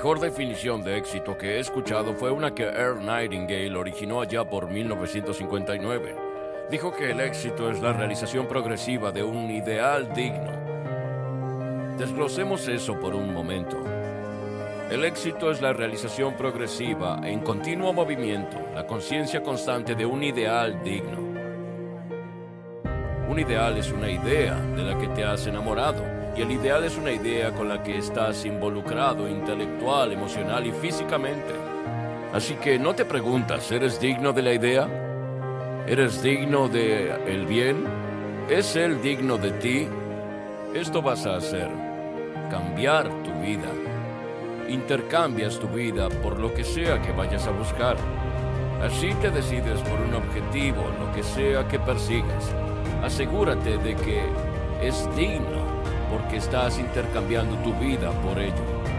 mejor definición de éxito que he escuchado fue una que Earl Nightingale originó allá por 1959. Dijo que el éxito es la realización progresiva de un ideal digno. Desglosemos eso por un momento. El éxito es la realización progresiva en continuo movimiento, la conciencia constante de un ideal digno. Un ideal es una idea de la que te has enamorado el ideal es una idea con la que estás involucrado intelectual, emocional y físicamente. Así que no te preguntas, ¿eres digno de la idea? ¿Eres digno de el bien? ¿Es él digno de ti? Esto vas a hacer, cambiar tu vida. Intercambias tu vida por lo que sea que vayas a buscar. Así te decides por un objetivo, lo que sea que persigas. Asegúrate de que es digno porque estás intercambiando tu vida por ello.